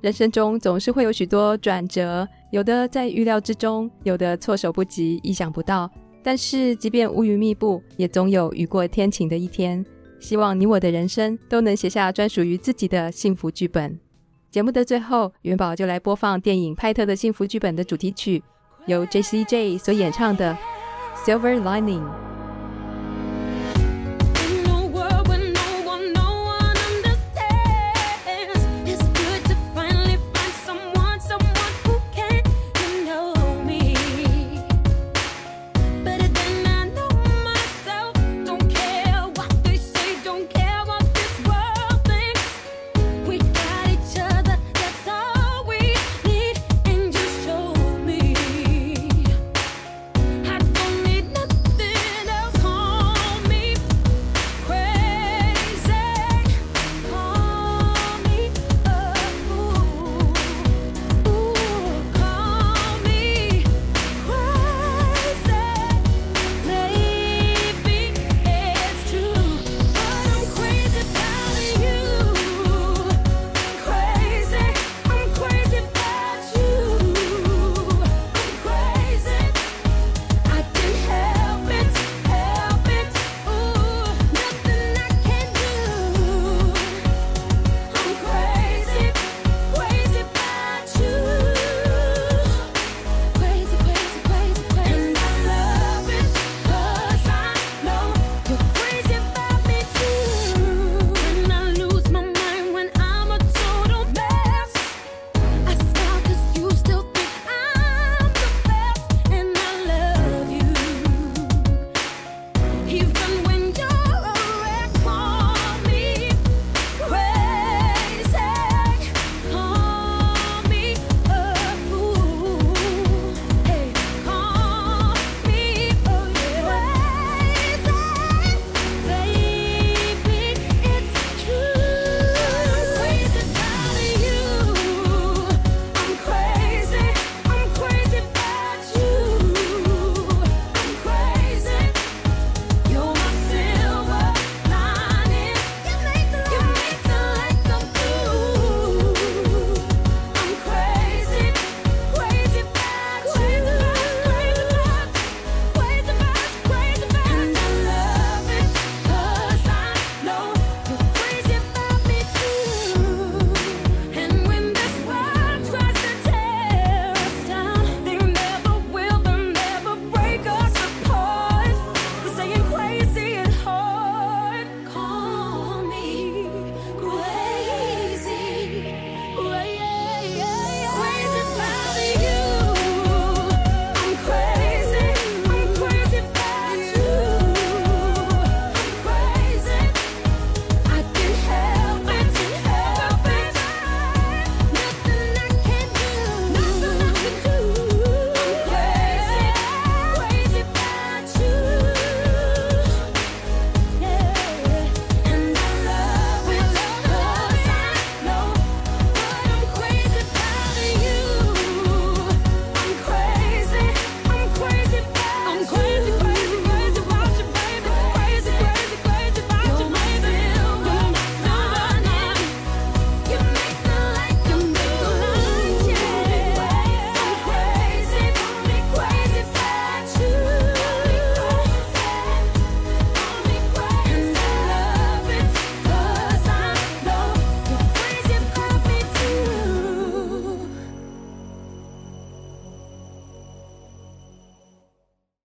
人生中总是会有许多转折，有的在预料之中，有的措手不及、意想不到。但是即便乌云密布，也总有雨过天晴的一天。希望你我的人生都能写下专属于自己的幸福剧本。节目的最后，元宝就来播放电影《派特的幸福剧本》的主题曲，由 J.C.J 所演唱的《Silver Lining》。